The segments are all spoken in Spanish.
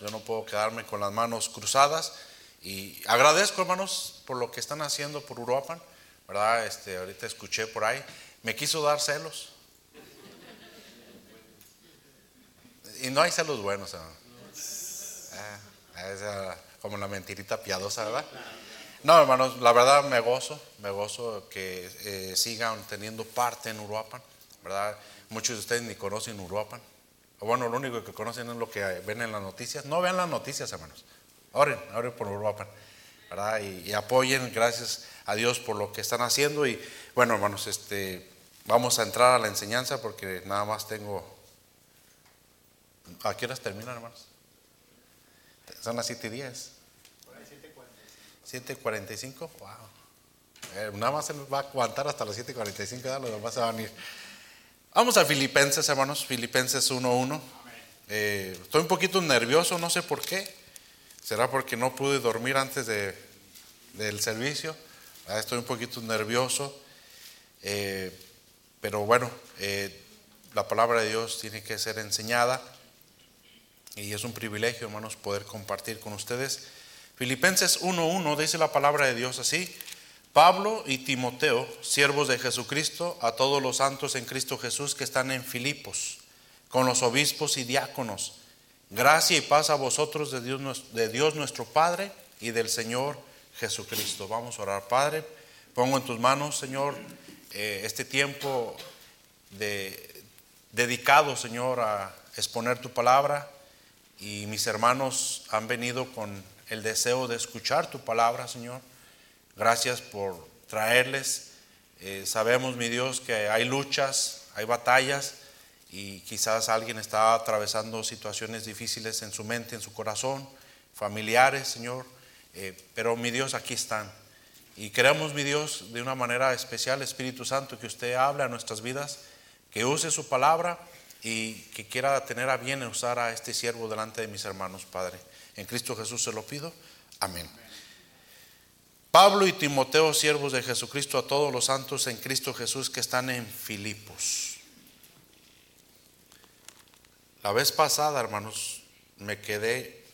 Yo no puedo quedarme con las manos cruzadas. Y agradezco, hermanos, por lo que están haciendo por Uruapan. ¿Verdad? Este, ahorita escuché por ahí. Me quiso dar celos. Y no hay celos buenos, hermano. Ah, como la mentirita piadosa, ¿verdad? No, hermanos, la verdad me gozo, me gozo que eh, sigan teniendo parte en Uruapan, ¿verdad? Muchos de ustedes ni conocen Uruapan. Bueno, lo único que conocen es lo que ven en las noticias. No vean las noticias, hermanos. Oren, oren por Uruapan, ¿verdad? Y, apoyen, gracias a Dios por lo que están haciendo. Y bueno, hermanos, este, vamos a entrar a la enseñanza porque nada más tengo. ¿A qué horas terminan, hermanos? Son las 7 y 10. 7.45, wow. Eh, nada más se va a aguantar hasta las 7.45, ya lo demás se va a venir. Vamos a Filipenses, hermanos, Filipenses 1.1. Eh, estoy un poquito nervioso, no sé por qué. ¿Será porque no pude dormir antes de, del servicio? Ah, estoy un poquito nervioso. Eh, pero bueno, la palabra de Dios tiene que ser enseñada. Y es un privilegio, hermanos, poder compartir con ustedes. Filipenses 1.1 dice la palabra de Dios así. Pablo y Timoteo, siervos de Jesucristo, a todos los santos en Cristo Jesús que están en Filipos, con los obispos y diáconos. Gracia y paz a vosotros de Dios, nuestro Padre y del Señor Jesucristo. Vamos a orar, Padre. Pongo en tus manos, Señor, eh, este tiempo de, dedicado, Señor, a exponer tu palabra. Y mis hermanos han venido con el deseo de escuchar tu palabra, Señor. Gracias por traerles. Eh, sabemos, mi Dios, que hay luchas, hay batallas y quizás alguien está atravesando situaciones difíciles en su mente, en su corazón, familiares, Señor. Eh, pero, mi Dios, aquí están. Y queremos, mi Dios, de una manera especial, Espíritu Santo, que usted hable a nuestras vidas, que use su palabra y que quiera tener a bien usar a este siervo delante de mis hermanos, Padre. En Cristo Jesús se lo pido. Amén. Pablo y Timoteo, siervos de Jesucristo, a todos los santos en Cristo Jesús que están en Filipos. La vez pasada, hermanos, me quedé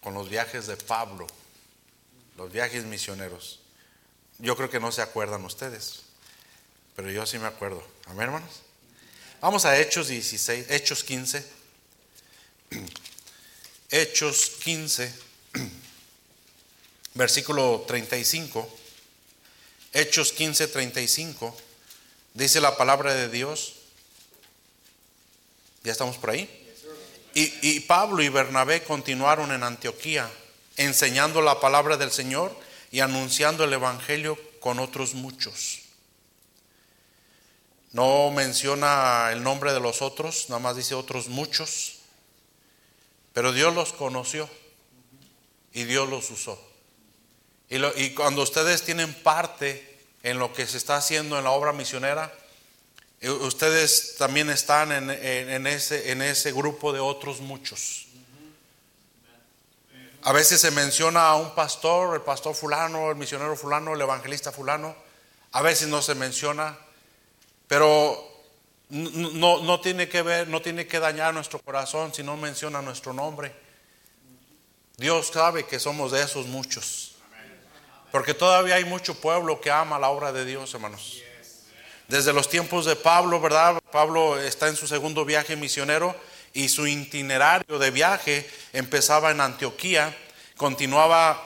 con los viajes de Pablo, los viajes misioneros. Yo creo que no se acuerdan ustedes, pero yo sí me acuerdo. Amén, hermanos. Vamos a Hechos 16, Hechos 15. Hechos 15, versículo 35. Hechos 15, 35. Dice la palabra de Dios. ¿Ya estamos por ahí? Y, y Pablo y Bernabé continuaron en Antioquía, enseñando la palabra del Señor y anunciando el Evangelio con otros muchos. No menciona el nombre de los otros, nada más dice otros muchos. Pero Dios los conoció y Dios los usó. Y, cuando ustedes tienen parte en lo que se está haciendo en la obra misionera, eh, ustedes también están en, ese, grupo de otros muchos. A veces se menciona a un pastor, el pastor fulano, el misionero fulano, el evangelista fulano. A veces no se menciona, pero no tiene que ver, no tiene que dañar nuestro corazón si no menciona nuestro nombre. Dios sabe que somos de esos muchos. Porque todavía hay mucho pueblo que ama la obra de Dios, hermanos. Desde los tiempos de Pablo, ¿verdad? Pablo está en su segundo viaje misionero y su itinerario de viaje empezaba en Antioquía, continuaba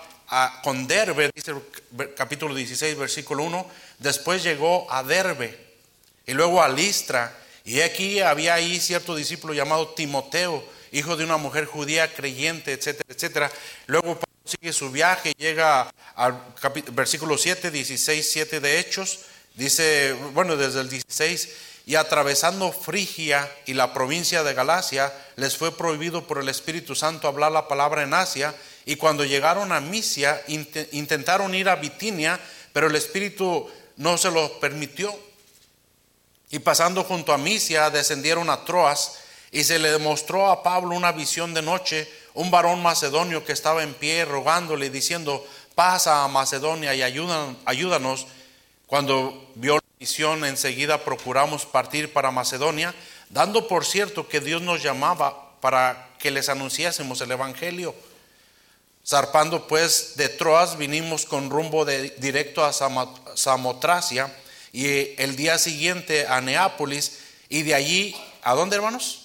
con Derbe, dice el capítulo 16, versículo 1, después llegó a Derbe y luego a Listra. Y aquí había ahí cierto discípulo llamado Timoteo, hijo de una mujer judía creyente, etcétera, etcétera. Luego sigue su viaje, llega al versículo 7, 16, 7 de Hechos. Dice, bueno, desde el 16, y atravesando Frigia y la provincia de Galacia, les fue prohibido por el Espíritu Santo hablar la palabra en Asia. Y cuando llegaron a Misia, intentaron ir a Bitinia, pero el Espíritu no se lo permitió. Y pasando junto a Misia, descendieron a Troas, y se le demostró a Pablo una visión de noche, un varón macedonio que estaba en pie rogándole, diciendo, pasa a Macedonia y ayúdanos. Cuando vio la visión, enseguida procuramos partir para Macedonia, dando por cierto que Dios nos llamaba para que les anunciásemos el Evangelio. Zarpando pues de Troas, vinimos con rumbo directo a Samotracia y el día siguiente a Neápolis y de allí, ¿a dónde hermanos?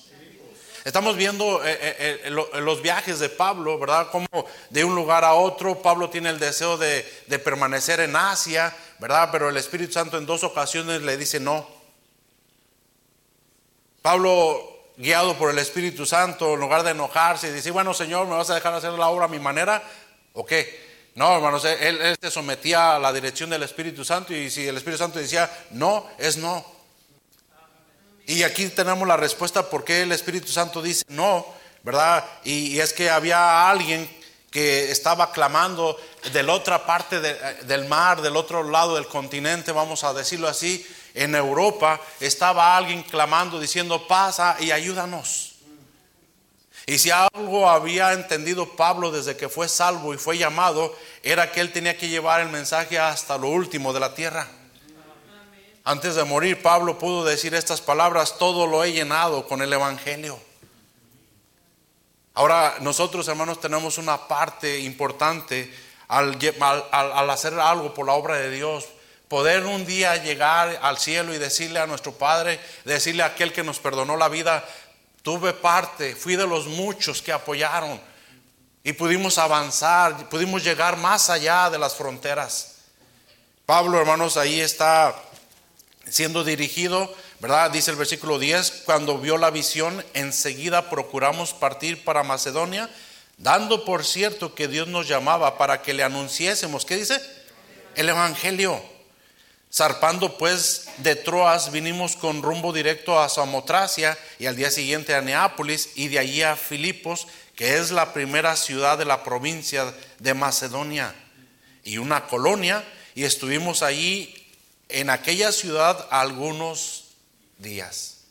Estamos viendo eh, eh, eh, los viajes de Pablo, ¿verdad? Como de un lugar a otro, Pablo tiene el deseo de, permanecer en Asia, ¿verdad? Pero el Espíritu Santo en dos ocasiones le dice no. Pablo, guiado por el Espíritu Santo, en lugar de enojarse y decir, bueno, Señor, ¿me vas a dejar hacer la obra a mi manera? ¿O qué? No, hermanos, él se sometía a la dirección del Espíritu Santo y si el Espíritu Santo decía no, es no. Y aquí tenemos la respuesta por qué el Espíritu Santo dice no, ¿verdad? Y, es que había alguien que estaba clamando de la otra parte del mar, del otro lado del continente, vamos a decirlo así, en Europa, estaba alguien clamando diciendo, pasa y ayúdanos. Y si algo había entendido Pablo desde que fue salvo y fue llamado, era que él tenía que llevar el mensaje hasta lo último de la tierra. Antes de morir, Pablo pudo decir estas palabras, todo lo he llenado con el Evangelio. Ahora nosotros, hermanos, tenemos una parte importante al, hacer algo por la obra de Dios. Poder un día llegar al cielo y decirle a nuestro Padre, decirle a aquel que nos perdonó la vida, tuve parte, fui de los muchos que apoyaron y pudimos avanzar, pudimos llegar más allá de las fronteras. Pablo, hermanos, ahí está siendo dirigido, ¿verdad? Dice el versículo 10, cuando vio la visión, enseguida procuramos partir para Macedonia, dando por cierto que Dios nos llamaba para que le anunciésemos, ¿qué dice? El Evangelio. Zarpando pues de Troas, vinimos con rumbo directo a Samotracia y al día siguiente a Neápolis y de allí a Filipos, que es la primera ciudad de la provincia de Macedonia y una colonia, y estuvimos allí en aquella ciudad algunos días.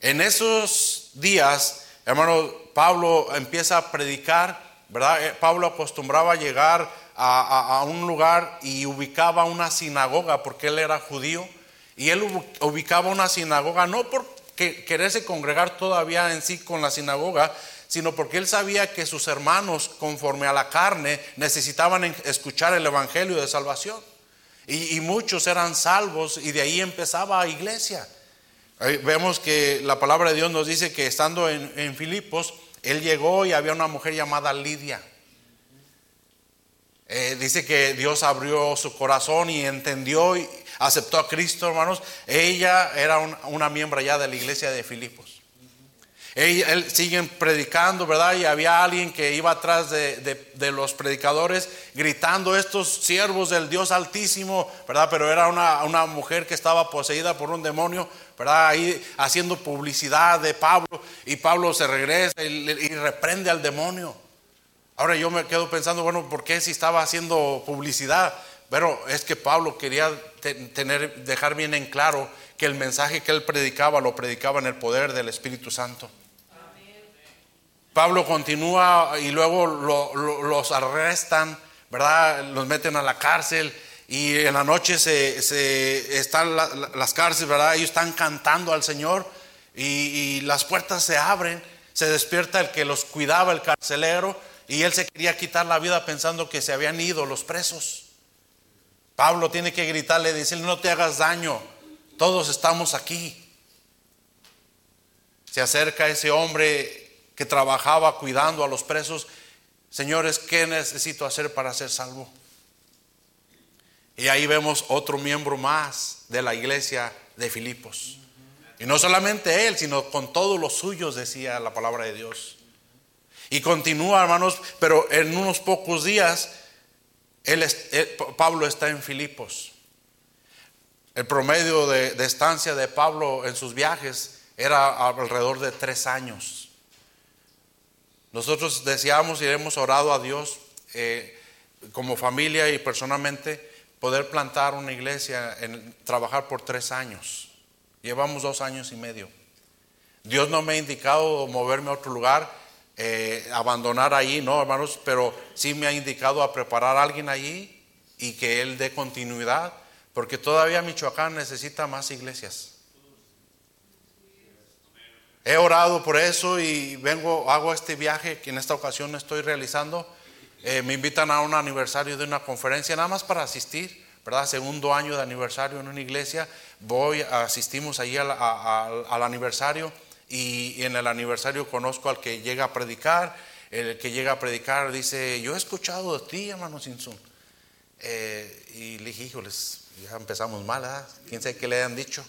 En esos días, hermano, Pablo empieza a predicar, ¿verdad? Eh, Pablo acostumbraba a llegar a, un lugar y ubicaba una sinagoga porque él era judío y él ubicaba una sinagoga no por quererse congregar todavía en sí con la sinagoga, sino porque él sabía que sus hermanos, conforme a la carne, necesitaban escuchar el Evangelio de salvación. Y, muchos eran salvos y de ahí empezaba la iglesia. vemos que la palabra de Dios nos dice que estando en, Filipos, él llegó y había una mujer llamada Lidia. Eh, dice que Dios abrió su corazón y entendió y aceptó a Cristo, hermanos. Ella era una miembro ya de la iglesia de Filipos él, siguen predicando, ¿verdad? Y había alguien que iba atrás de, los predicadores gritando, estos siervos del Dios Altísimo, ¿verdad? Pero era una, mujer que estaba poseída por un demonio, ¿verdad? Ahí haciendo publicidad de Pablo y Pablo se regresa y, reprende al demonio. Ahora yo me quedo pensando, bueno, ¿por qué si estaba haciendo publicidad? Pero es que Pablo quería tener, dejar bien en claro que el mensaje que él predicaba lo predicaba en el poder del Espíritu Santo. Pablo continúa y luego los arrestan, ¿verdad? Los meten a la cárcel y en la noche se, están las cárceles, ¿verdad? Ellos están cantando al Señor y, las puertas se abren, se despierta el que los cuidaba, el carcelero, y él se quería quitar la vida pensando que se habían ido los presos. Pablo tiene que gritarle, decirle, no te hagas daño, todos estamos aquí. Se acerca ese hombre que trabajaba cuidando a los presos, señores, ¿qué necesito hacer para ser salvo? Y ahí vemos otro miembro más de la iglesia de Filipos. Y no solamente él, sino con todos los suyos, decía la palabra de Dios. Y continúa, hermanos, pero en unos pocos días, Pablo está en Filipos. El promedio de, de estancia de Pablo en sus viajes era alrededor de tres años. Nosotros deseamos y hemos orado a Dios eh, como familia y personalmente poder plantar una iglesia, trabajar por tres años. Llevamos dos años y medio. Dios no me ha indicado moverme a otro lugar, eh, abandonar ahí, no, hermanos, pero sí me ha indicado a preparar a alguien allí y que Él dé continuidad, porque todavía Michoacán necesita más iglesias. He orado por eso y vengo, hago este viaje que en esta ocasión estoy realizando. Eh, me invitan a un aniversario de una conferencia, nada más para asistir, ¿verdad? Segundo año de aniversario en una iglesia. Voy, asistimos allí al, aniversario y, en el aniversario conozco al que llega a predicar. El que llega a predicar dice: Yo he escuchado de ti, hermano Sinsun. Eh, y le dije: Híjoles, ya empezamos mal, ¿verdad? ¿Quién sabe qué le han dicho?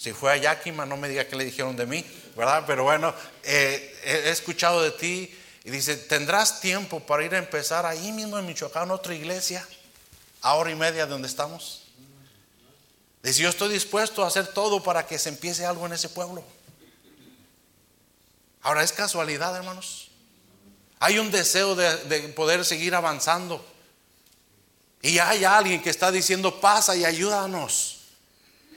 Si fue a Yakima, no me diga qué le dijeron de mí, ¿verdad? Pero bueno, eh, he escuchado de ti y dice, ¿tendrás tiempo para ir a empezar ahí mismo en Michoacán, otra iglesia, a hora y media de donde estamos? Dice, yo estoy dispuesto a hacer todo para que se empiece algo en ese pueblo. Ahora, ¿es casualidad, hermanos? Hay un deseo de, de poder seguir avanzando. Y hay alguien que está diciendo, pasa y ayúdanos.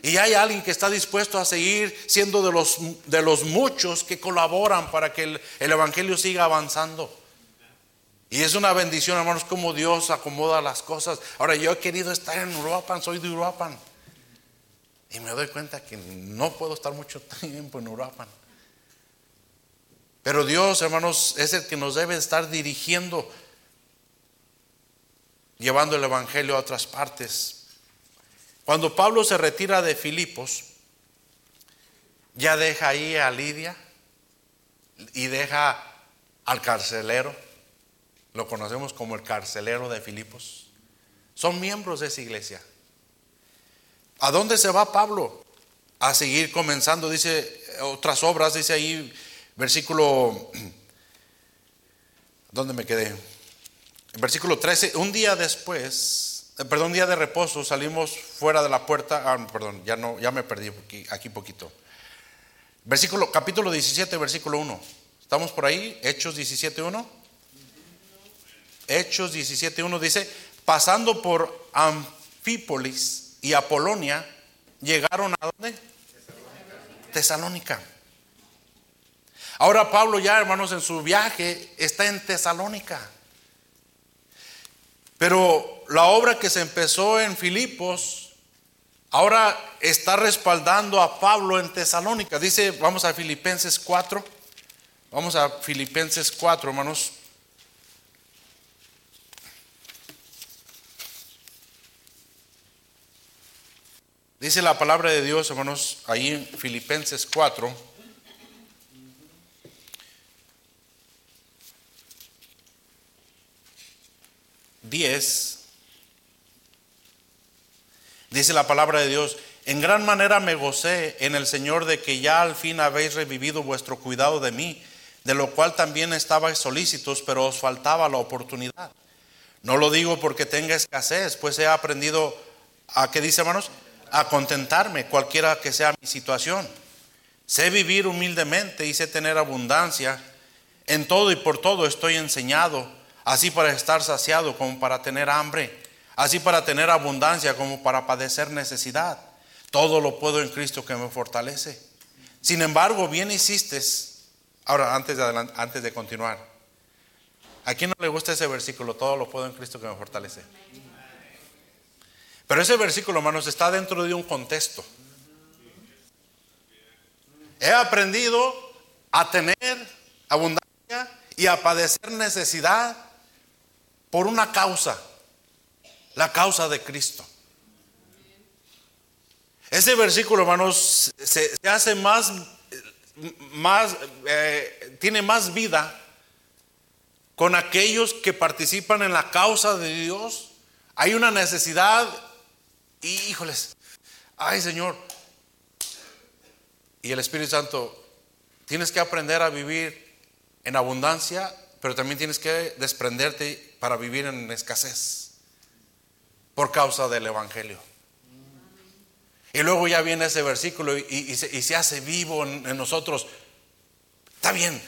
Y hay alguien que está dispuesto a seguir siendo de los, de los muchos que colaboran para que el, Evangelio siga avanzando. Y es una bendición, hermanos, como Dios acomoda las cosas. Ahora, yo he querido estar en Uruapan, soy de Uruapan. Y me doy cuenta que no puedo estar mucho tiempo en Uruapan. Pero Dios, hermanos, es el que nos debe estar dirigiendo, llevando el Evangelio a otras partes. Cuando Pablo se retira de Filipos, ya deja ahí a Lidia y deja al carcelero, lo conocemos como el carcelero de Filipos. Son miembros de esa iglesia. ¿A dónde se va Pablo? A seguir comenzando, dice otras obras, dice ahí versículo, ¿dónde me quedé? Versículo 13, un día después, perdón, día de reposo, salimos fuera de la puerta, ah, perdón, ya no, ya me perdí aquí, poquito. Versículo, capítulo 17, versículo 1. ¿Estamos por ahí? Hechos 17.1. Hechos 17.1 dice, pasando por Anfípolis y Apolonia, llegaron a dónde? Tesalónica. Ahora Pablo ya, hermanos, en su viaje está en Tesalónica. Pero la obra que se empezó en Filipos, ahora está respaldando a Pablo en Tesalónica. Dice, vamos a Filipenses 4. Vamos a Filipenses 4, hermanos. Dice la palabra de Dios, hermanos, ahí en Filipenses 4. 10, dice la palabra de Dios, en gran manera me gocé en el Señor de que ya al fin habéis revivido vuestro cuidado de mí, de lo cual también estabais solícitos, pero os faltaba la oportunidad. No lo digo porque tenga escasez, pues he aprendido a, ¿qué dice hermanos? A contentarme, cualquiera que sea mi situación. Sé vivir humildemente y sé tener abundancia. En todo y por todo estoy enseñado así para estar saciado como para tener hambre, así para tener abundancia como para padecer necesidad. Todo lo puedo en Cristo que me fortalece. Sin embargo, bien hiciste. Ahora, antes de, antes de continuar, ¿a quién no le gusta ese versículo? Todo lo puedo en Cristo que me fortalece. Pero ese versículo, hermanos, está dentro de un contexto. He aprendido a tener abundancia y a padecer necesidad por una causa, la causa de Cristo. Ese versículo, hermanos, se, hace más, más eh, tiene más vida con aquellos que participan en la causa de Dios. Hay una necesidad y, híjoles, ay Señor. Y el Espíritu Santo, tienes que aprender a vivir en abundancia, pero también tienes que desprenderte para vivir en escasez por causa del Evangelio. Y luego ya viene ese versículo y, se, hace vivo en, nosotros. Está bien,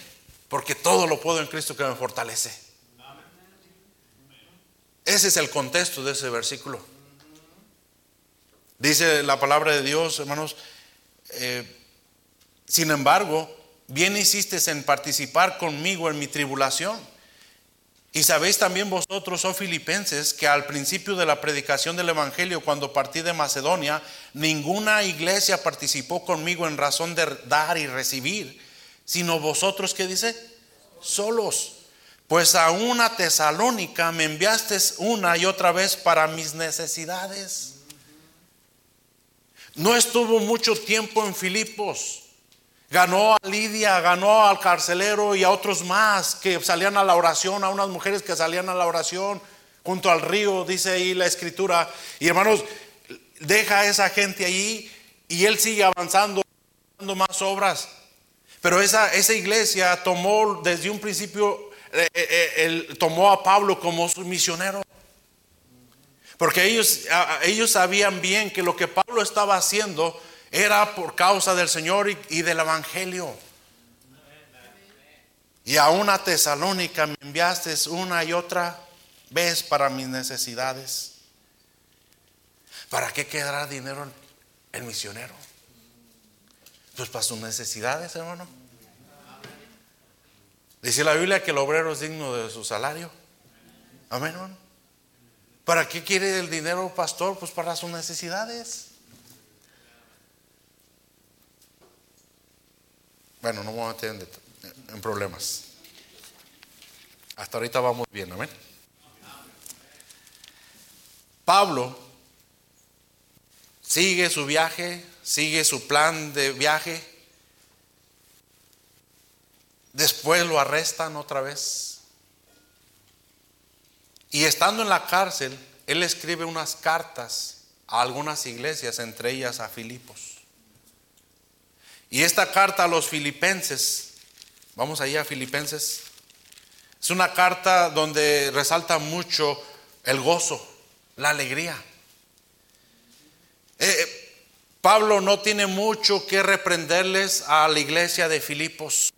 porque todo lo puedo en Cristo que me fortalece. Ese es el contexto de ese versículo. Dice la palabra de Dios, hermanos, eh, sin embargo, bien hiciste en participar conmigo en mi tribulación y sabéis también vosotros, oh filipenses, que al principio de la predicación del Evangelio, cuando partí de Macedonia, ninguna iglesia participó conmigo en razón de dar y recibir, sino vosotros, ¿qué dice? Solos. Pues a una tesalónica me enviaste una y otra vez para mis necesidades. No estuvo mucho tiempo en Filipos. Ganó a Lidia, ganó al carcelero y a otros más que salían a la oración, a unas mujeres que salían a la oración junto al río, dice ahí la escritura. Y hermanos, deja a esa gente allí y él sigue avanzando, dando más obras. Pero esa, esa iglesia tomó desde un principio, eh, eh, él tomó a Pablo como su misionero. Porque ellos, ellos sabían bien que lo que Pablo estaba haciendo era por causa del Señor y, del Evangelio. Y a una tesalónica me enviaste una y otra vez para mis necesidades. ¿Para qué quedará dinero el misionero? Pues para sus necesidades, hermano. Dice la Biblia que el obrero es digno de su salario. Amén, hermano. ¿Para qué quiere el dinero, pastor? Pues para sus necesidades. Bueno, no vamos a meter en, problemas. Hasta ahorita vamos bien, amén. Pablo sigue su viaje, sigue su plan de viaje. Después lo arrestan otra vez. Y estando en la cárcel, él escribe unas cartas a algunas iglesias, entre ellas a Filipos. Y esta carta a los filipenses, vamos allá a Filipenses, es una carta donde resalta mucho el gozo, la alegría. Eh, eh, Pablo no tiene mucho que reprenderles a la iglesia de Filipos,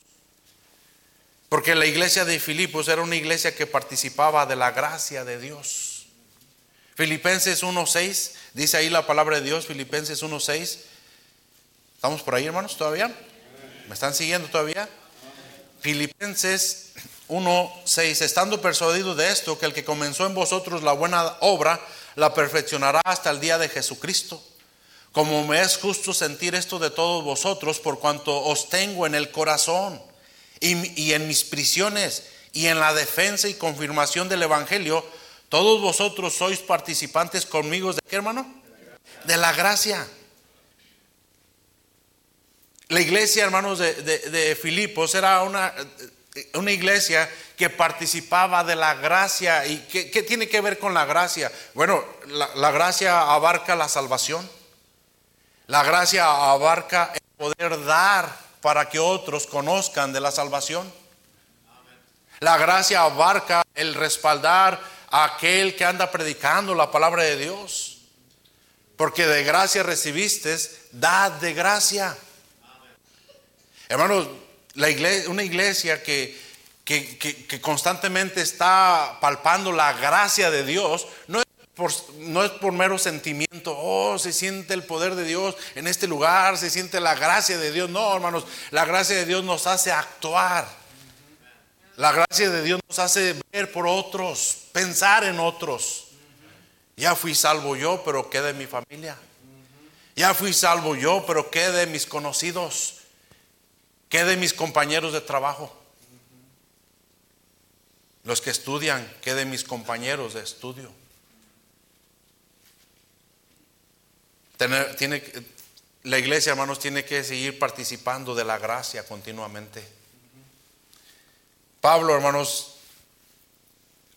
porque la iglesia de Filipos era una iglesia que participaba de la gracia de Dios. Filipenses 1.6, dice ahí la palabra de Dios, Filipenses 1.6. ¿Estamos por ahí, hermanos, todavía? ¿Me están siguiendo todavía? Filipenses 1:6, estando persuadido de esto, que el que comenzó en vosotros la buena obra, la perfeccionará hasta el día de Jesucristo. Como me es justo sentir esto de todos vosotros, por cuanto os tengo en el corazón y, y en mis prisiones y en la defensa y confirmación del Evangelio, todos vosotros sois participantes conmigo de qué, hermano? De la gracia. La iglesia, hermanos, de, Filipos era una, una, iglesia que participaba de la gracia. ¿Y qué, tiene que ver con la gracia? Bueno, la, gracia abarca la salvación. La gracia abarca el poder dar para que otros conozcan de la salvación. La gracia abarca el respaldar a aquel que anda predicando la palabra de Dios. Porque de gracia recibiste, dad de gracia. Hermanos, la iglesia, una iglesia que, que, constantemente está palpando la gracia de Dios, no es, por, no es por mero sentimiento, oh, se siente el poder de Dios en este lugar, se siente la gracia de Dios. No, hermanos, la gracia de Dios nos hace actuar. La gracia de Dios nos hace ver por otros, pensar en otros. Ya fui salvo yo, pero ¿qué de mi familia? Ya fui salvo yo, pero ¿qué de mis conocidos? ¿Qué de mis compañeros de trabajo? Los que estudian, ¿qué de mis compañeros de estudio? tiene, la iglesia, hermanos, tiene que seguir participando de la gracia continuamente. Pablo, hermanos,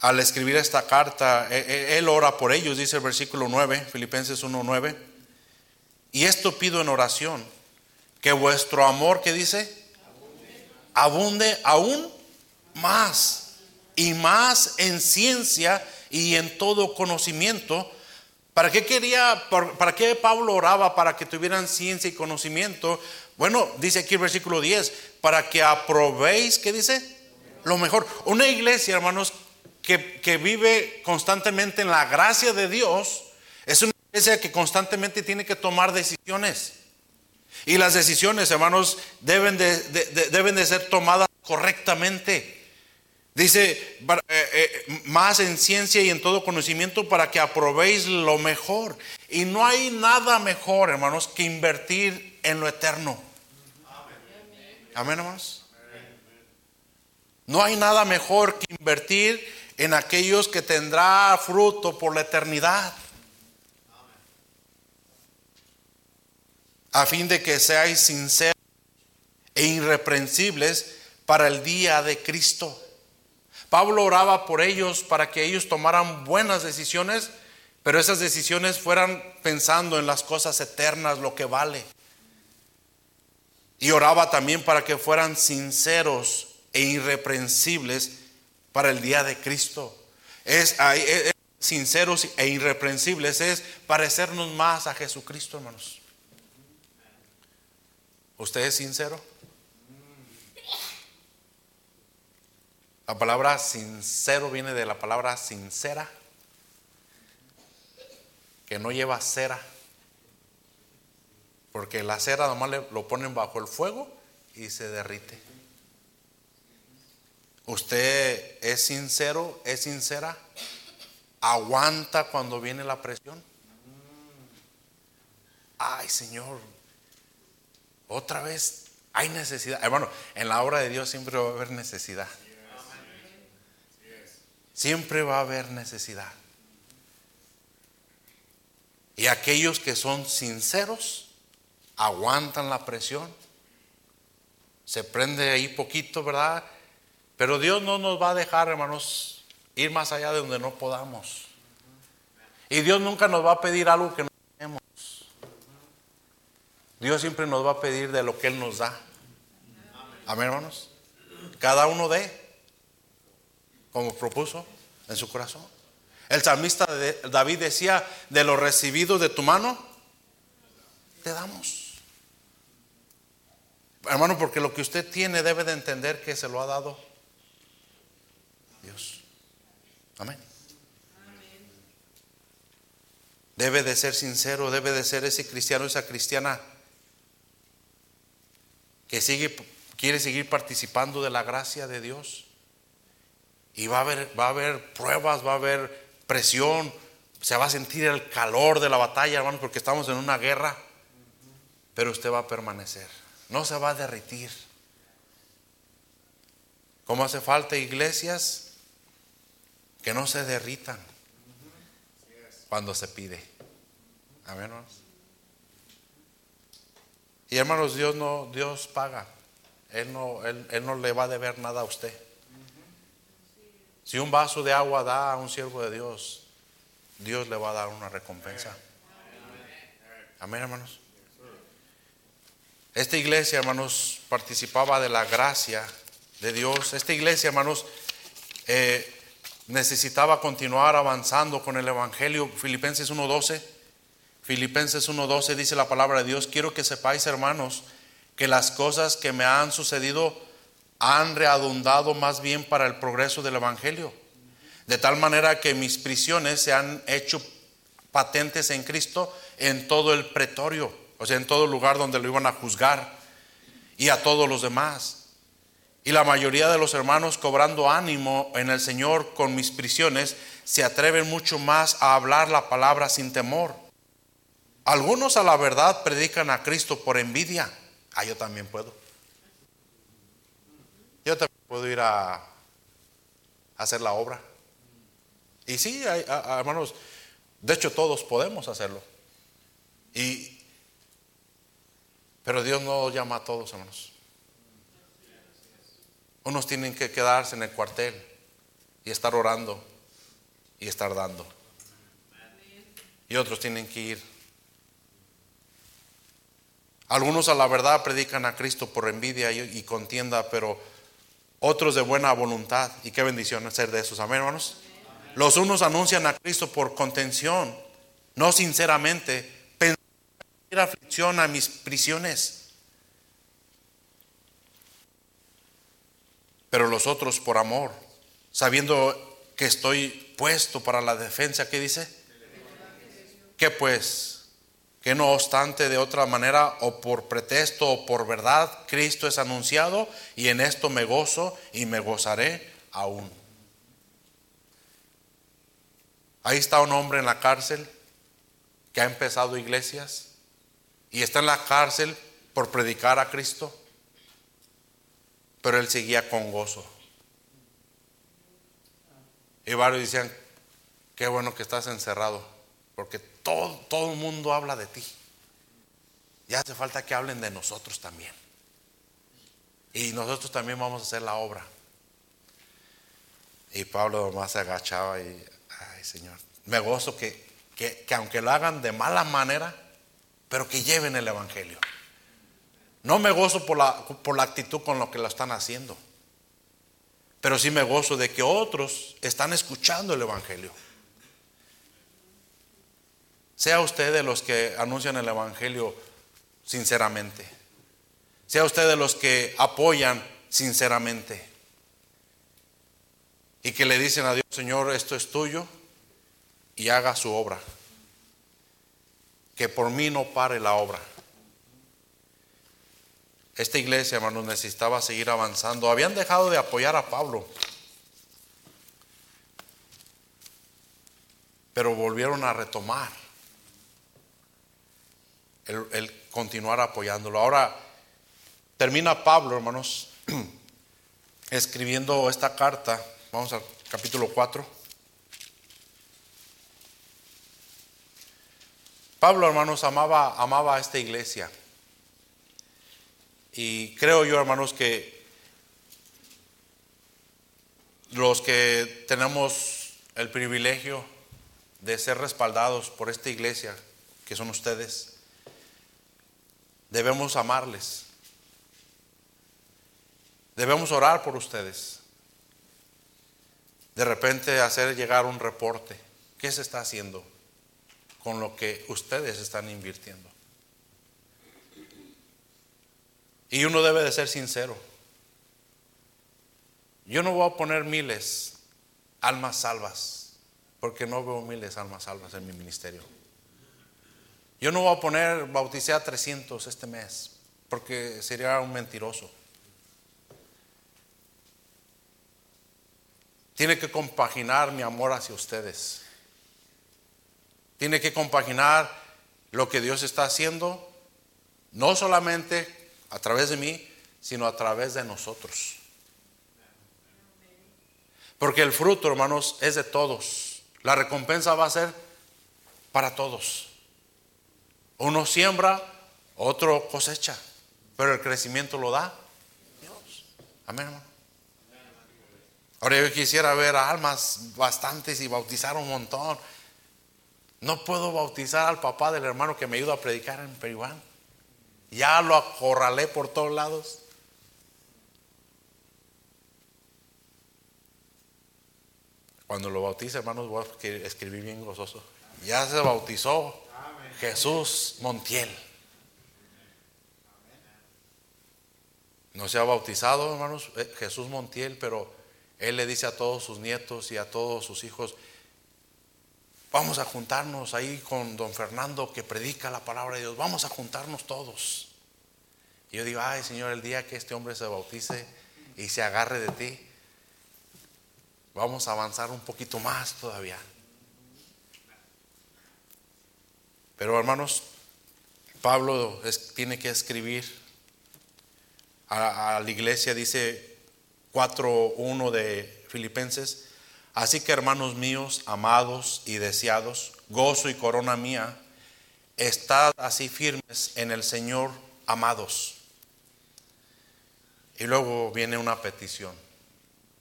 al escribir esta carta, e, e, él ora por ellos, dice el versículo 9, Filipenses 1.9. Y esto pido en oración, que vuestro amor, ¿qué dice? Abunde aún más y más en ciencia y en todo conocimiento. ¿Para qué quería, para qué Pablo oraba para que tuvieran ciencia y conocimiento? Bueno, dice aquí el versículo 10, para que aprobéis, ¿qué dice? Lo mejor. Una iglesia, hermanos, que, que vive constantemente en la gracia de Dios, es una iglesia que constantemente tiene que tomar decisiones. Y las decisiones, hermanos, deben de, deben de ser tomadas correctamente. Dice, eh, eh, más en ciencia y en todo conocimiento para que aprobéis lo mejor. Y no hay nada mejor, hermanos, que invertir en lo eterno. Amén, hermanos. No hay nada mejor que invertir en aquellos que tendrá fruto por la eternidad. A fin de que seáis sinceros e irreprensibles para el día de Cristo. Pablo oraba por ellos para que ellos tomaran buenas decisiones, pero esas decisiones fueran pensando en las cosas eternas, lo que vale. Y oraba también para que fueran sinceros e irreprensibles para el día de Cristo. Es, sinceros e irreprensibles es parecernos más a Jesucristo, hermanos. ¿Usted es sincero? La palabra sincero viene de la palabra sincera, que no lleva cera, porque la cera nomás lo ponen bajo el fuego y se derrite. ¿Usted es sincero, es sincera? ¿Aguanta cuando viene la presión? Ay, Señor, otra vez hay necesidad. Hermano, en la obra de Dios siempre va a haber necesidad. Siempre va a haber necesidad. Y aquellos que son sinceros aguantan la presión. Se prende ahí poquito, ¿verdad? Pero Dios no nos va a dejar, hermanos, ir más allá de donde no podamos. Y Dios nunca nos va a pedir algo que no. Dios siempre nos va a pedir de lo que Él nos da. Amén, hermanos. Cada uno de, como propuso en su corazón. El salmista David decía, de lo recibido de tu mano, te damos. Hermano, porque lo que usted tiene debe de entender que se lo ha dado Dios. Amén. Debe de ser sincero, debe de ser ese cristiano, esa cristiana que sigue, quiere seguir participando de la gracia de Dios. Y va a haber, va a haber pruebas, va a haber presión, se va a sentir el calor de la batalla, hermano, porque estamos en una guerra. Pero usted va a permanecer, no se va a derritir. Como hace falta iglesias que no se derritan cuando se pide. Amén, hermanos. Y hermanos, Dios no, Dios paga. Él no, él, no le va a deber nada a usted. Si un vaso de agua da a un siervo de Dios, Dios le va a dar una recompensa. Amén, hermanos. Esta iglesia, hermanos, participaba de la gracia de Dios. Esta iglesia, hermanos, eh, necesitaba continuar avanzando con el Evangelio. Filipenses 1.12. Filipenses 1.12 dice la palabra de Dios, quiero que sepáis hermanos que las cosas que me han sucedido han readundado más bien para el progreso del Evangelio. De tal manera que mis prisiones se han hecho patentes en Cristo en todo el pretorio, o sea, en todo lugar donde lo iban a juzgar y a todos los demás. Y la mayoría de los hermanos cobrando ánimo en el Señor con mis prisiones se atreven mucho más a hablar la palabra sin temor. Algunos a la verdad predican a Cristo por envidia. Ah, yo también puedo. Yo también puedo ir a, hacer la obra. Y sí, hermanos, de hecho todos podemos hacerlo. Y, pero Dios no llama a todos, hermanos. Unos tienen que quedarse en el cuartel y estar orando y estar dando. Y otros tienen que ir. Algunos a la verdad predican a Cristo por envidia y, contienda, pero otros de buena voluntad. Y qué bendición ser de esos, amén, hermanos. Los unos anuncian a Cristo por contención, no sinceramente, pensando aflicción a mis prisiones. pero los otros por amor, sabiendo que estoy puesto para la defensa, ¿qué dice? Que pues, que no obstante de otra manera o por pretexto o por verdad, Cristo es anunciado y en esto me gozo y me gozaré aún. Ahí está un hombre en la cárcel que ha empezado iglesias y está en la cárcel por predicar a Cristo pero él seguía con gozo. Y varios decían, qué bueno que estás encerrado, porque todo, todo el mundo habla de ti. Ya hace falta que hablen de nosotros también. Y nosotros también vamos a hacer la obra. Y Pablo nomás se agachaba y, ay Señor, me gozo que, que, aunque lo hagan de mala manera, pero que lleven el Evangelio. No me gozo por la, por la actitud con lo que lo están haciendo, pero sí me gozo de que otros están escuchando el Evangelio. Sea usted de los que anuncian el Evangelio sinceramente. Sea usted de los que apoyan sinceramente. Y que le dicen a Dios, Señor, esto es tuyo y haga su obra. Que por mí no pare la obra. Esta iglesia, hermanos, necesitaba seguir avanzando. Habían dejado de apoyar a Pablo. Pero volvieron a retomar el, continuar apoyándolo. Ahora termina Pablo, hermanos, escribiendo esta carta. Vamos al capítulo 4. Pablo, hermanos, amaba, amaba a esta iglesia. Y creo yo, hermanos, que los que tenemos el privilegio de ser respaldados por esta iglesia, que son ustedes, debemos amarles. Debemos orar por ustedes. De repente hacer llegar un reporte. ¿Qué se está haciendo con lo que ustedes están invirtiendo? Y uno debe de ser sincero. Yo no voy a poner miles almas salvas, porque no veo miles almas salvas en mi ministerio. Yo no voy a poner, bauticé a 300 este mes, porque sería un mentiroso. Tiene que compaginar mi amor hacia ustedes. Tiene que compaginar lo que Dios está haciendo, no solamente a través de mí, sino a través de nosotros. Porque el fruto, hermanos, es de todos. La recompensa va a ser para todos. Uno siembra, otro cosecha, pero el crecimiento lo da Dios. Amén, hermano. Ahora yo quisiera ver almas bastantes y bautizar un montón. No puedo bautizar al papá del hermano que me ayuda a predicar en Peribán. Ya lo acorralé por todos lados. Cuando lo bautice, hermanos, voy a escribir bien gozoso. Ya se bautizó. Jesús Montiel. No se ha bautizado, hermanos, eh, Jesús Montiel, pero él le dice a todos sus nietos y a todos sus hijos, vamos a juntarnos ahí con don Fernando que predica la palabra de Dios, vamos a juntarnos todos. Y yo digo, ay Señor, el día que este hombre se bautice y se agarre de ti, vamos a avanzar un poquito más todavía. Pero hermanos, Pablo tiene que escribir a, la iglesia, dice 4.1 de Filipenses, así que hermanos míos, amados y deseados, gozo y corona mía, estad así firmes en el Señor, amados. Y luego viene una petición,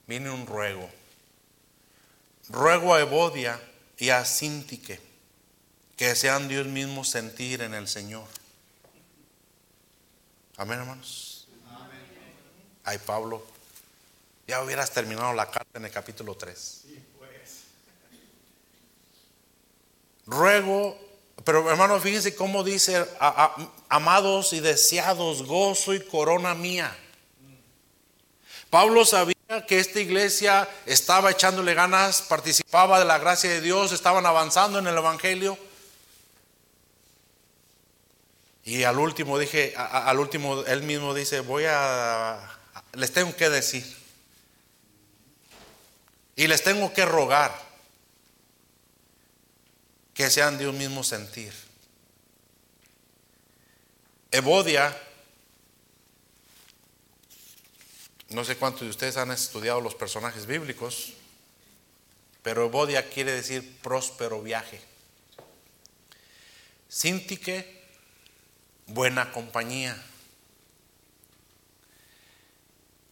viene un ruego. Ruego a Evodia y a Sintique que sean Dios mismo sentir en el Señor. Amén, hermanos. Ay, Pablo, ya hubieras terminado la carta en el capítulo 3. Ruego, pero hermanos, fíjense cómo dice, amados y deseados, gozo y corona mía. Pablo sabía que esta iglesia estaba echándole ganas, participaba de la gracia de Dios, estaban avanzando en el Evangelio. Y al último dije, al último él mismo dice, voy a, les tengo que decir. Y les tengo que rogar que sean de un mismo sentir. Evodia, no sé cuántos de ustedes han estudiado los personajes bíblicos, pero Evodia quiere decir próspero viaje. Sintique, buena compañía.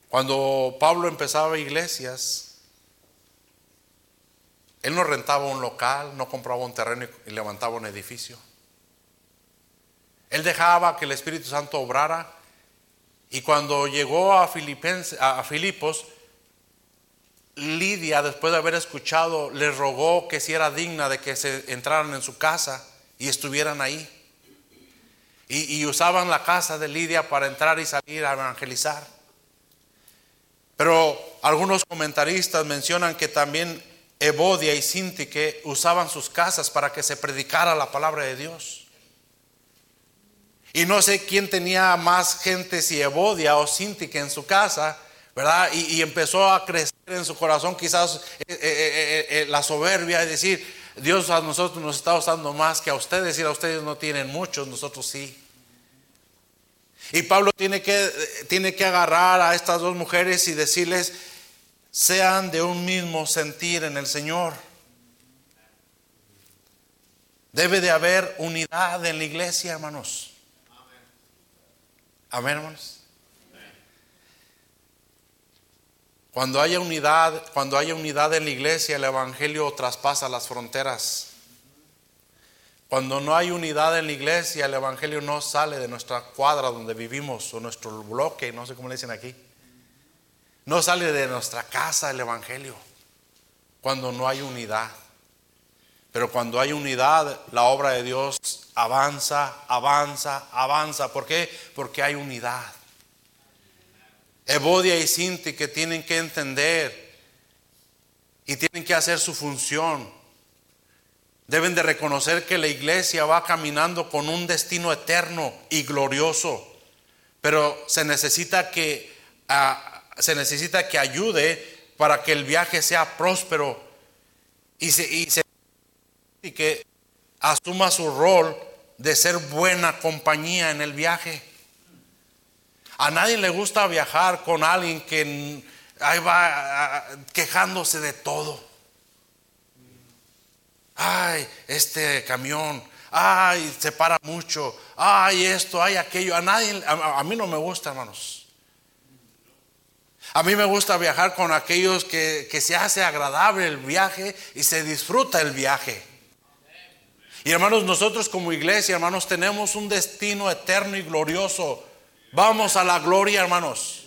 Cuando Pablo empezaba iglesias, él no rentaba un local, no compraba un terreno y levantaba un edificio. Él dejaba que el Espíritu Santo obrara y cuando llegó a, a Filipos, Lidia, después de haber escuchado, le rogó que si era digna de que se entraran en su casa y estuvieran ahí. Y, usaban la casa de Lidia para entrar y salir a evangelizar. Pero algunos comentaristas mencionan que también Evodia y Sintique usaban sus casas para que se predicara la palabra de Dios. Y no sé quién tenía más gente, si Evodia o Sintique en su casa, ¿verdad? Y, empezó a crecer en su corazón quizás eh, eh, eh, la soberbia y decir, Dios a nosotros nos está usando más que a ustedes y a ustedes no tienen muchos, nosotros sí. Y Pablo tiene que, tiene que agarrar a estas dos mujeres y decirles, sean de un mismo sentir en el Señor. Debe de haber unidad en la iglesia, hermanos. Amén, hermanos. Cuando haya unidad, cuando haya unidad en la iglesia, el evangelio traspasa las fronteras. Cuando no hay unidad en la iglesia, el Evangelio no sale de nuestra cuadra donde vivimos o nuestro bloque, no sé cómo le dicen aquí. No sale de nuestra casa el Evangelio cuando no hay unidad. Pero cuando hay unidad, la obra de Dios avanza, avanza, avanza. ¿Por qué? Porque hay unidad. Evodia y Sinti que tienen que entender y tienen que hacer su función. Deben de reconocer que la iglesia va caminando con un destino eterno y glorioso, pero se necesita que, se necesita que ayude para que el viaje sea próspero y, se, y que asuma su rol de ser buena compañía en el viaje. A nadie le gusta viajar con alguien que ahí va quejándose de todo ay, este camión, ay, se para mucho, ay, esto, ay, aquello. A nadie, a, mí no me gusta, hermanos. A mí me gusta viajar con aquellos que, que se hace agradable el viaje y se disfruta el viaje. Y hermanos, nosotros como iglesia, hermanos, tenemos un destino eterno y glorioso. Vamos a la gloria, hermanos.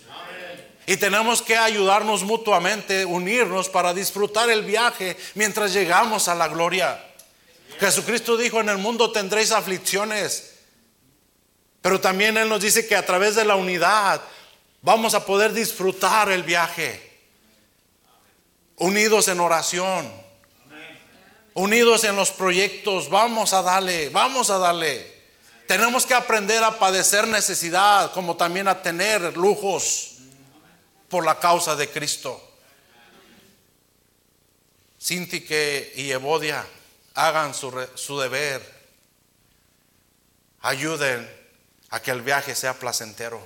Y tenemos que ayudarnos mutuamente, unirnos para disfrutar el viaje mientras llegamos a la gloria. Jesucristo dijo, en el mundo tendréis aflicciones, pero también Él nos dice que a través de la unidad vamos a poder disfrutar el viaje. Unidos en oración, unidos en los proyectos, vamos a darle, vamos a darle. Tenemos que aprender a padecer necesidad como también a tener lujos por la causa de Cristo. Sintique y Evodia hagan su, su deber, ayuden a que el viaje sea placentero,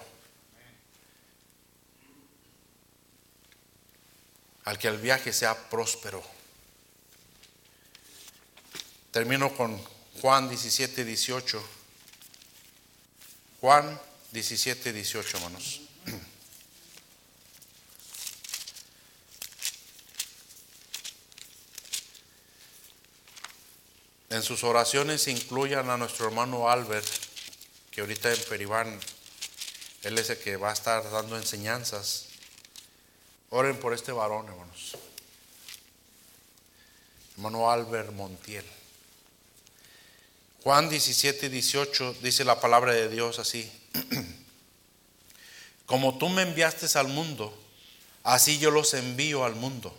al que el viaje sea próspero. Termino con Juan 17, 18. Juan 17, 18, hermanos. en sus oraciones incluyan a nuestro hermano Albert, que ahorita en Peribán, él es el que va a estar dando enseñanzas. Oren por este varón, hermanos. Hermano Albert Montiel. Juan 17, 18 dice la palabra de Dios así. Como tú me enviaste al mundo, así yo los envío al mundo.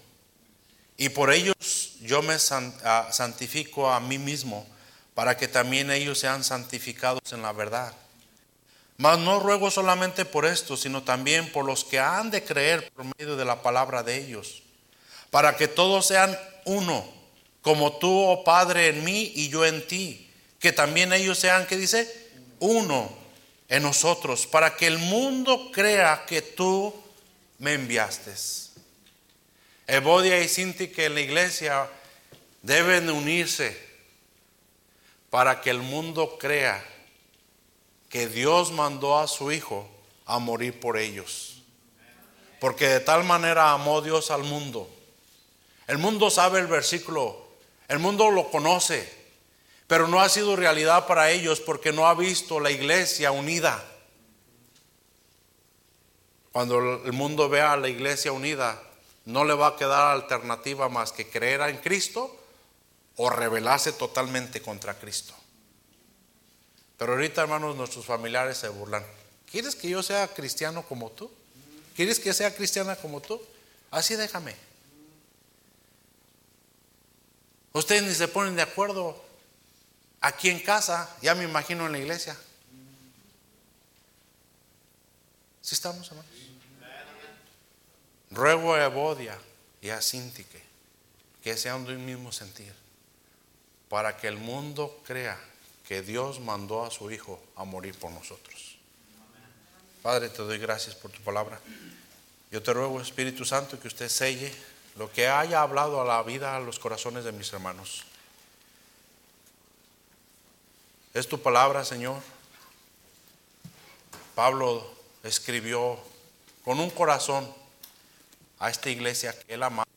Y por ellos yo me ah, santifico a mí mismo, para que también ellos sean santificados en la verdad. Mas no ruego solamente por esto, sino también por los que han de creer por medio de la palabra de ellos, para que todos sean uno, como tú, oh Padre, en mí y yo en ti, que también ellos sean, ¿qué dice? Uno en nosotros, para que el mundo crea que tú me enviaste. Evodia y Sinti que en la iglesia deben unirse para que el mundo crea que Dios mandó a su Hijo a morir por ellos. Porque de tal manera amó Dios al mundo. El mundo sabe el versículo, el mundo lo conoce, pero no ha sido realidad para ellos porque no ha visto la iglesia unida. Cuando el mundo vea a la iglesia unida, no le va a quedar alternativa más que creer en Cristo o rebelarse totalmente contra Cristo. Pero ahorita, hermanos, nuestros familiares se burlan. ¿Quieres que yo sea cristiano como tú? ¿Quieres que sea cristiana como tú? Así déjame. Ustedes ni se ponen de acuerdo aquí en casa, ya me imagino en la iglesia. ¿Sí estamos, hermanos? Ruego a Evodia y a Sintique que sean de un mismo sentir, para que el mundo crea que Dios mandó a su Hijo a morir por nosotros. Padre, te doy gracias por tu palabra. Yo te ruego, Espíritu Santo, que usted selle lo que haya hablado a la vida, a los corazones de mis hermanos. Es tu palabra, Señor. Pablo escribió con un corazón a esta iglesia que él amaba.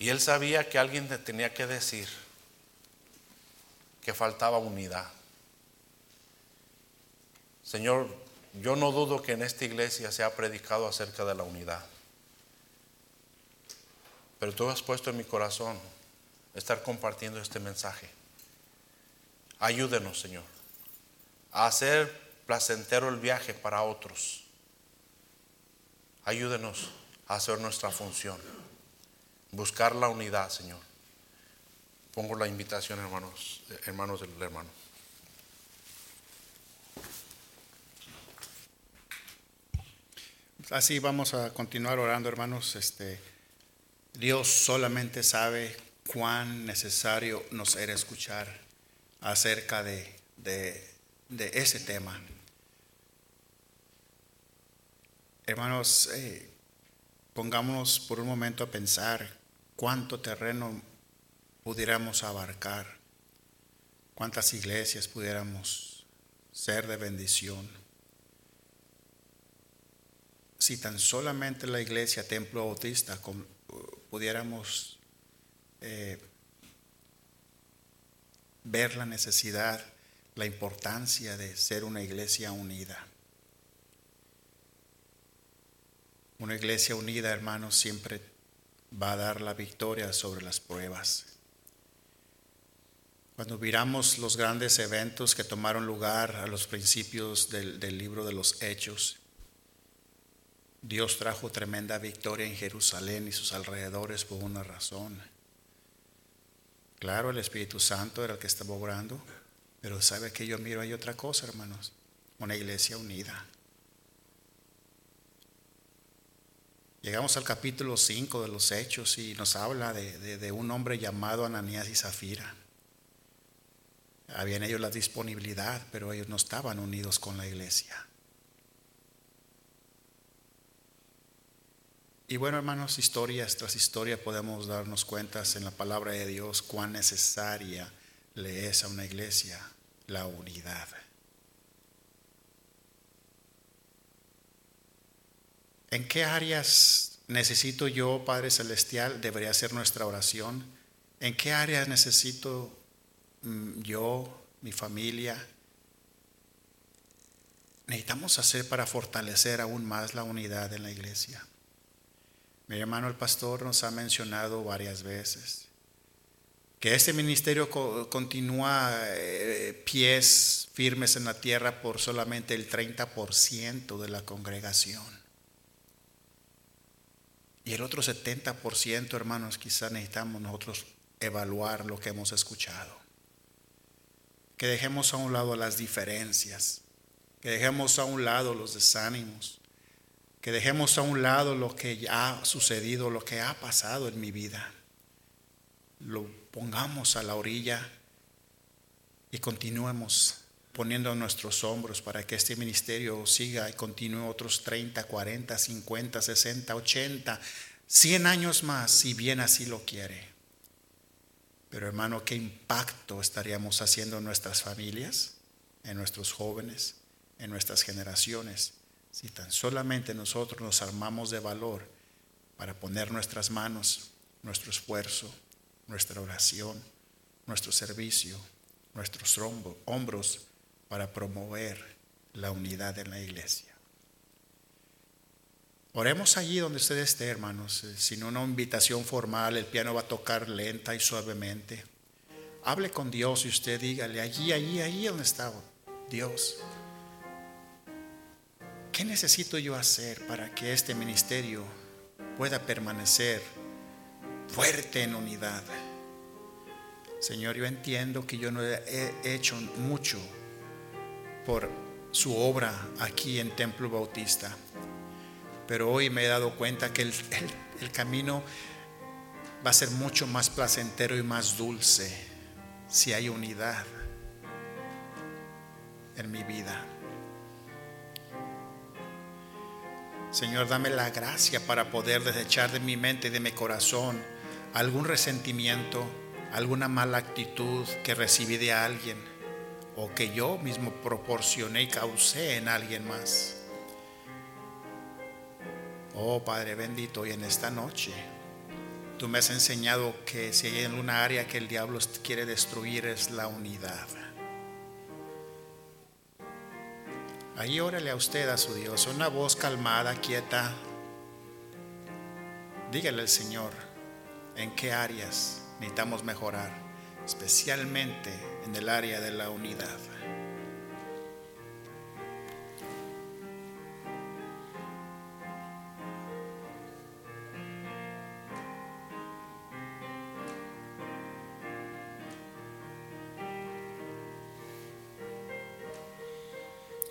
Y él sabía que alguien le tenía que decir que faltaba unidad. Señor, yo no dudo que en esta iglesia se ha predicado acerca de la unidad. Pero tú has puesto en mi corazón estar compartiendo este mensaje. Ayúdenos, Señor, a hacer placentero el viaje para otros. Ayúdenos a hacer nuestra función, buscar la unidad, Señor. Pongo la invitación, hermanos, hermanos del hermano. Así vamos a continuar orando, hermanos. Este, Dios solamente sabe cuán necesario nos era escuchar acerca de, de, ese tema. Hermanos, eh, pongámonos por un momento a pensar cuánto terreno pudiéramos abarcar, cuántas iglesias pudiéramos ser de bendición. Si tan solamente la iglesia Templo Bautista pudiéramos eh, ver la necesidad, la importancia de ser una iglesia unida. Una iglesia unida, hermanos, siempre va a dar la victoria sobre las pruebas. Cuando miramos los grandes eventos que tomaron lugar a los principios del, del libro de los Hechos, Dios trajo tremenda victoria en Jerusalén y sus alrededores por una razón. Claro, el Espíritu Santo era el que estaba obrando, pero sabe que yo miro hay otra cosa, hermanos, una iglesia unida. Llegamos al capítulo 5 de los Hechos y nos habla de, un hombre llamado Ananías y Zafira. Habían ellos la disponibilidad, pero ellos no estaban unidos con la iglesia. Y bueno, hermanos, historias tras historia podemos darnos cuenta en la palabra de Dios cuán necesaria le es a una iglesia la unidad. ¿En qué áreas necesito yo, Padre Celestial, debería ser nuestra oración? ¿En qué áreas necesito mm, yo, mi familia? Necesitamos hacer para fortalecer aún más la unidad en la iglesia. Mi hermano el pastor nos ha mencionado varias veces que este ministerio continúa eh, pies firmes en la tierra por solamente el 30% de la congregación. Y el otro 70%, hermanos, quizás necesitamos nosotros evaluar lo que hemos escuchado. Que dejemos a un lado las diferencias, que dejemos a un lado los desánimos, que dejemos a un lado lo que ya ha sucedido, lo que ha pasado en mi vida. Lo pongamos a la orilla y continuemos poniendo nuestros hombros para que este ministerio siga y continúe otros 30, 40, 50, 60, 80, 100 años más, si bien así lo quiere. Pero hermano, ¿qué impacto estaríamos haciendo en nuestras familias, en nuestros jóvenes, en nuestras generaciones, si tan solamente nosotros nos armamos de valor para poner nuestras manos, nuestro esfuerzo, nuestra oración, nuestro servicio, nuestros hombros para promover la unidad en la iglesia? Oremos allí donde usted esté, hermanos. Eh, sin una invitación formal, el piano va a tocar lenta y suavemente. Hable con Dios y usted dígale, allí, allí, allí donde está Dios. ¿Qué necesito yo hacer para que este ministerio pueda permanecer fuerte en unidad? Señor, yo entiendo que yo no he hecho mucho por su obra aquí en Templo Bautista pero hoy me he dado cuenta que el, camino va a ser mucho más placentero y más dulce si hay unidad en mi vida. Señor, dame la gracia para poder desechar de mi mente y de mi corazón algún resentimiento, alguna mala actitud que recibí de alguien o que yo mismo proporcioné y causé en alguien más. Oh Padre bendito, y en esta noche tú me has enseñado que si hay en una área que el diablo quiere destruir es la unidad. Ahí órale a usted, a su Dios, una voz calmada, quieta. Dígale al Señor en qué áreas necesitamos mejorar, especialmente en el área de la unidad.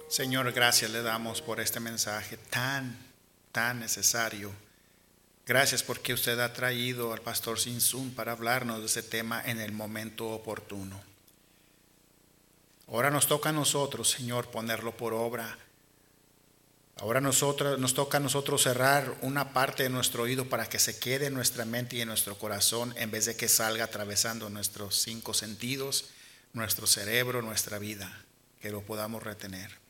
Señor, gracias le damos por este mensaje tan, tan necesario. Gracias porque usted ha traído al pastor Sinsun para hablarnos de ese tema en el momento oportuno. Ahora nos toca a nosotros, Señor, ponerlo por obra. Ahora nosotros, nos toca a nosotros cerrar una parte de nuestro oído para que se quede en nuestra mente y en nuestro corazón en vez de que salga atravesando nuestros cinco sentidos, nuestro cerebro, nuestra vida, que lo podamos retener.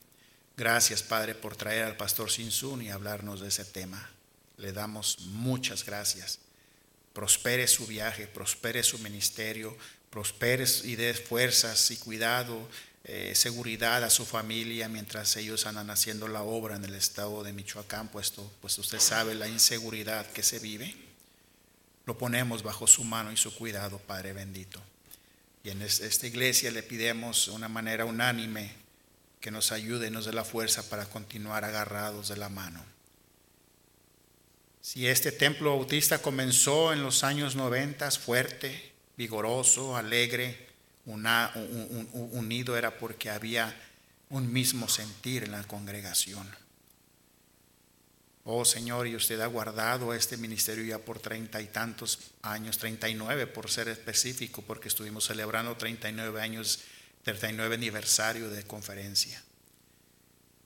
Gracias, Padre, por traer al pastor Sinsun y hablarnos de ese tema. Le damos muchas gracias. Prospere su viaje, prospere su ministerio, prospere y dé fuerzas y cuidado, eh, seguridad a su familia mientras ellos andan haciendo la obra en el estado de Michoacán, puesto pues usted sabe la inseguridad que se vive. Lo ponemos bajo su mano y su cuidado, Padre bendito. Y en esta iglesia le pidemos de una manera unánime que nos ayude y nos dé la fuerza para continuar agarrados de la mano. Si este templo bautista comenzó en los años 90 fuerte, vigoroso, alegre, unido, era porque había un mismo sentir en la congregación. Oh Señor, y usted ha guardado este ministerio ya por treinta y tantos años, treinta y nueve por ser específico, porque estuvimos celebrando treinta y nueve años 39 aniversario de conferencia.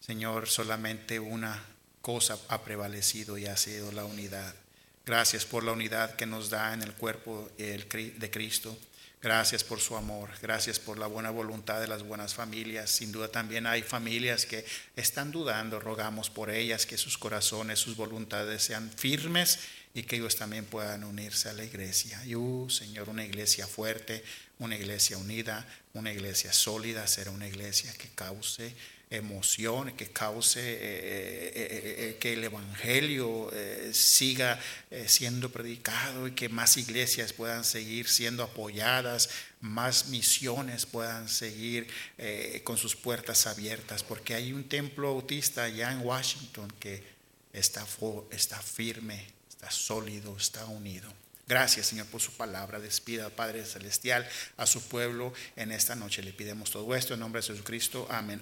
Señor, solamente una cosa ha prevalecido y ha sido la unidad. Gracias por la unidad que nos da en el cuerpo de Cristo. Gracias por su amor, gracias por la buena voluntad de las buenas familias. Sin duda también hay familias que están dudando, rogamos por ellas que sus corazones, sus voluntades sean firmes y que ellos también puedan unirse a la iglesia. Y, uh, Señor, una iglesia fuerte, una iglesia unida, una iglesia sólida, será una iglesia que cause emoción, que cause eh, eh, eh, que el Evangelio siga siendo predicado y que más iglesias puedan seguir siendo apoyadas, más misiones puedan seguir con sus puertas abiertas, porque hay un templo autista allá en Washington que está, está firme, sólido, está unido. Gracias, Señor, por su palabra. Despida, Padre Celestial, a su pueblo en esta noche. Le pidemos todo esto en nombre de Jesucristo. Amén.